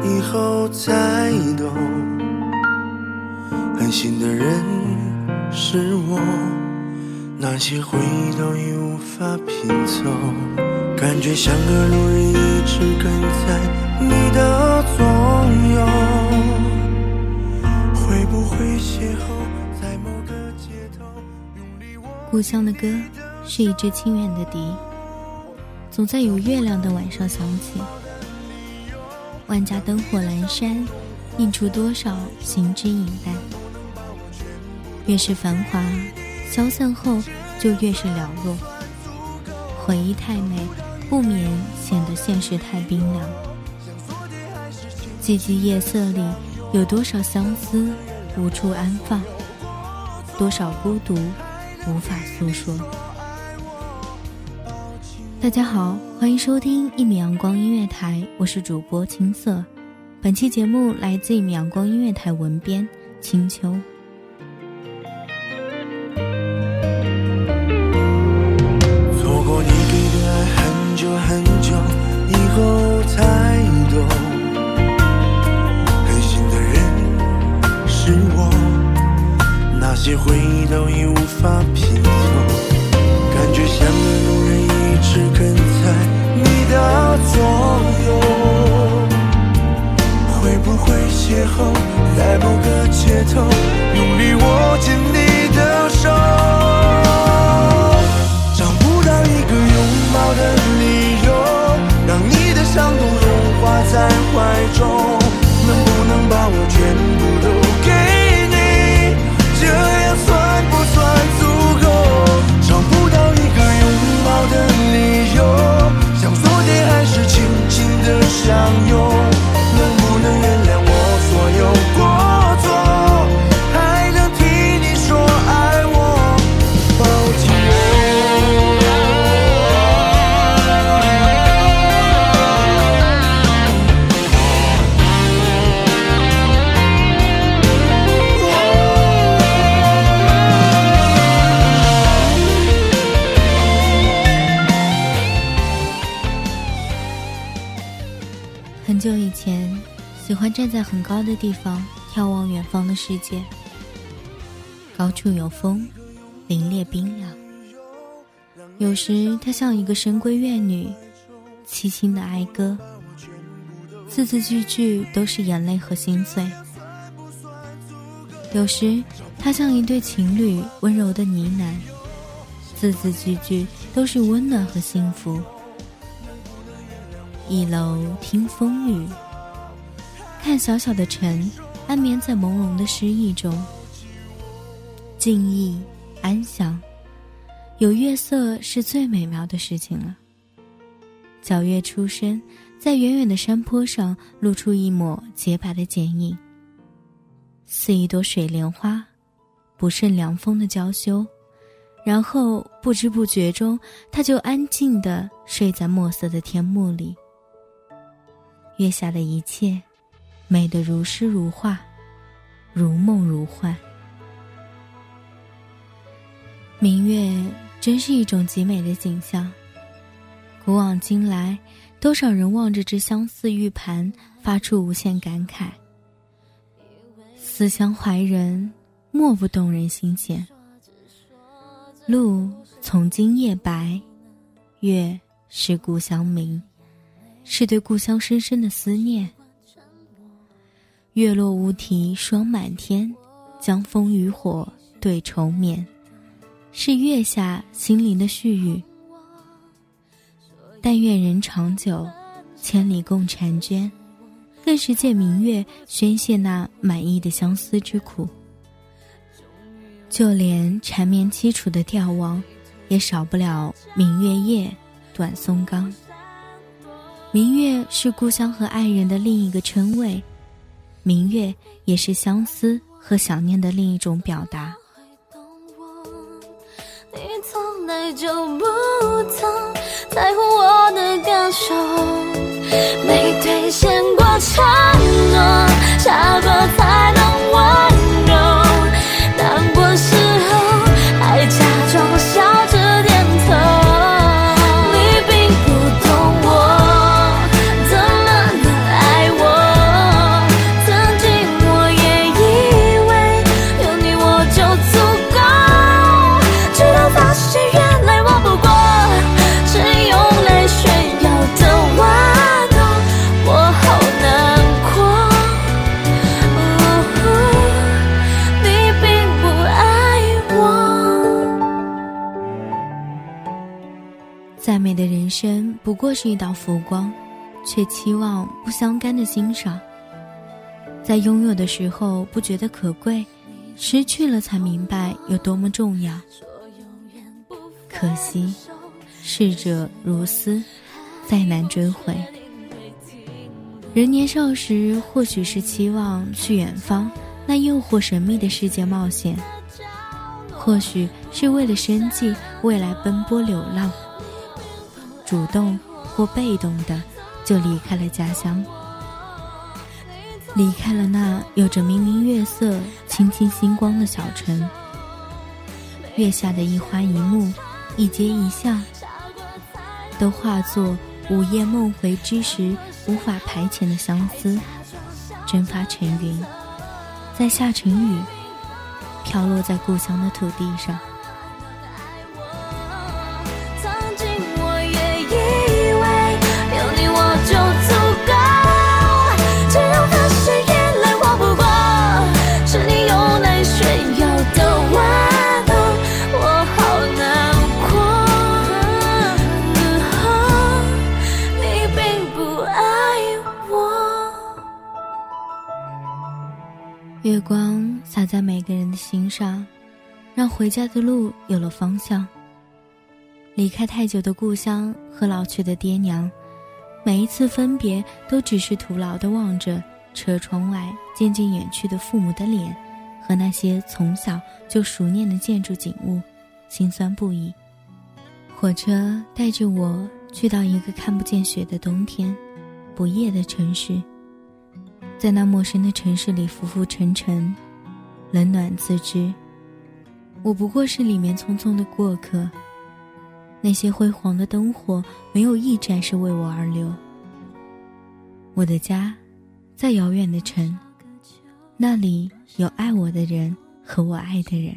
以后才懂，狠心的人是我，那些回忆都已无法拼凑，感觉像个路人一直跟在你的左右，会不会邂逅在某个街头，用力握故乡的歌是一支清远的笛，总在有月亮的晚上响起。万家灯火阑珊，映出多少行之影淡。越是繁华，消散后就越是寥落。回忆太美，不免显得现实太冰凉。寂寂夜色里，有多少相思无处安放，多少孤独无法诉说。大家好，欢迎收听一米阳光音乐台，我是主播青色。本期节目来自一米阳光音乐台文编青秋。错过你给的爱很久很久以后才懂，狠心的人是我，那些回忆都已无法拼凑，感觉像个路人一直跟的左右，会不会邂逅在某个街头，用力握紧你的手。找不到一个拥抱的理由，让你的伤痛融化在怀中。很高的地方眺望远方的世界。高处有风，凛冽冰凉。有时，它像一个深闺怨女，凄清的哀歌，字字句句都是眼泪和心碎。有时，它像一对情侣温柔的呢喃，字字句句都是温暖和幸福。一楼听风雨，看小小的晨，安眠在朦胧的诗意中，静谧安详。有月色是最美妙的事情了。皎月初升，在远远的山坡上露出一抹洁白的剪影。似一朵水莲花，不胜凉风的娇羞。然后不知不觉中，他就安静地睡在墨色的天幕里。月下的一切，美得如诗如画，如梦如幻。明月真是一种极美的景象。古往今来，多少人望着这相似玉盘，发出无限感慨。思乡怀人，莫不动人心弦。路从今夜白，月是故乡明，是对故乡深深的思念。月落乌啼霜满天，江枫渔火对愁眠，是月下心灵的絮语。但愿人长久，千里共婵娟，更是借明月宣泄那满溢的相思之苦。就连缠绵凄楚的吊王，也少不了明月夜，短松冈。明月是故乡和爱人的另一个称谓，明月也是相思和想念的另一种表达。你从来就不曾在乎我的感受，没兑现过承诺，下个才能温。不过是一道浮光，却期望不相干的欣赏。在拥有的时候不觉得可贵，失去了才明白有多么重要。可惜，逝者如斯，再难追回。人年少时，或许是期望去远方那诱惑神秘的世界冒险，或许是为了生计未来奔波流浪。主动或被动的，就离开了家乡，离开了那有着明明月色、清清星光的小城。月下的一花一木、一街一巷，都化作午夜梦回之时无法排遣的相思，蒸发成云，再下成雨，飘落在故乡的土地上。让回家的路有了方向。离开太久的故乡和老去的爹娘，每一次分别都只是徒劳地望着车窗外渐渐远去的父母的脸，和那些从小就熟念的建筑景物，心酸不已。火车带着我去到一个看不见雪的冬天，不夜的城市。在那陌生的城市里浮浮沉沉，冷暖自知。我不过是里面匆匆的过客。那些辉煌的灯火，没有一盏是为我而留。我的家，在遥远的城，那里有爱我的人和我爱的人。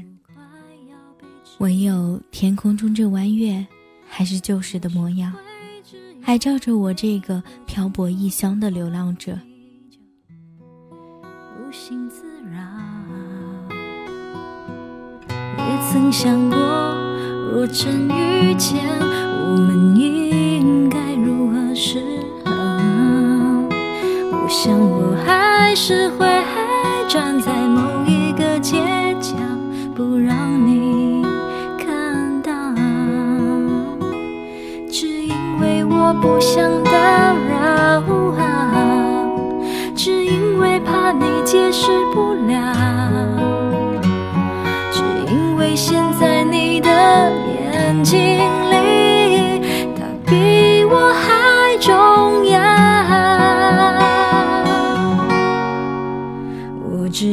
唯有天空中这弯月，还是旧时的模样，还照着我这个漂泊异乡的流浪者。曾想过，若真遇见，我们应该如何是好？我想我还是会站在某一个街角，不让你看到，只因为我不想打扰，只因为怕你。解释不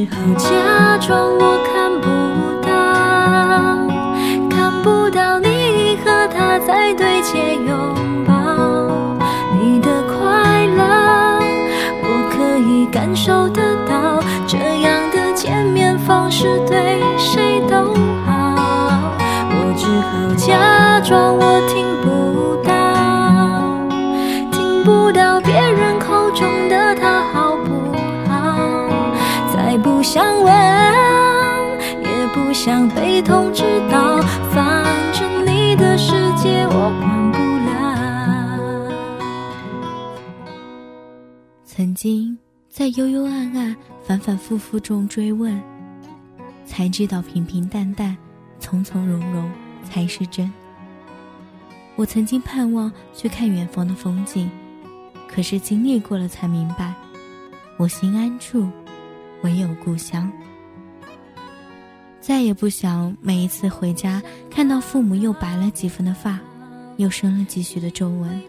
只好假装我看不到，看不到你和他在对街拥抱，你的快乐我可以感受得到，这样的见面方式对谁想问，也不想被通知到，反正你的世界我管不了。曾经在幽幽暗暗、反反复复中追问，才知道平平淡淡、从从容容才是真。我曾经盼望去看远方的风景，可是经历过了才明白，我心安处唯有故乡。再也不想每一次回家看到父母又白了几分的发，又生了几许的皱纹。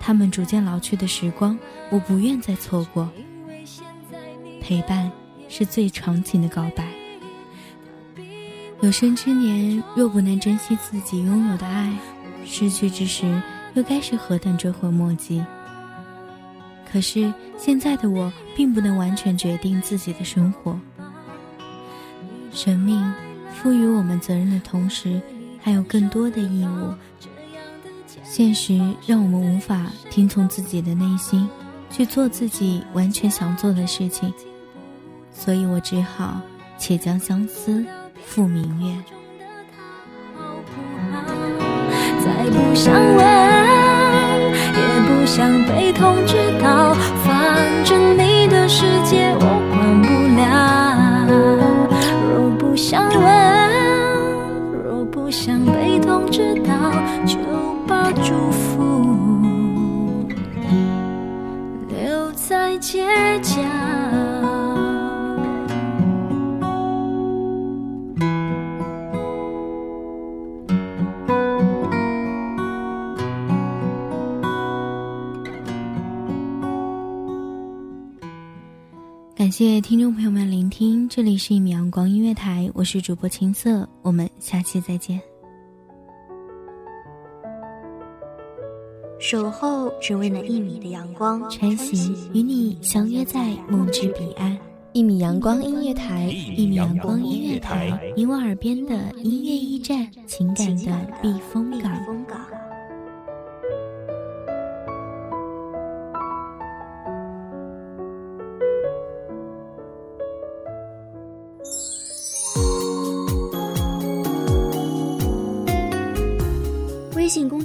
他们逐渐老去的时光，我不愿再错过。陪伴是最长情的告白。有生之年，若不能珍惜自己拥有的爱，失去之时，又该是何等追悔莫及。可是现在的我，并不能完全决定自己的生活。生命赋予我们责任的同时，还有更多的义务。现实让我们无法听从自己的内心，去做自己完全想做的事情，所以我只好且将相思付明月。再不想问，想被通知到，反正你的世界我管不了。若不想问，若不想被通知到，就把祝福留在街角。谢听众朋友们聆听，这里是一米阳光音乐台，我是主播青色，我们下期再见。守候只为那一米的阳光，穿行与你相约在梦之彼岸。一米阳光音乐台，一米阳光音乐台，你我耳边的音乐驿站，情感的避风港。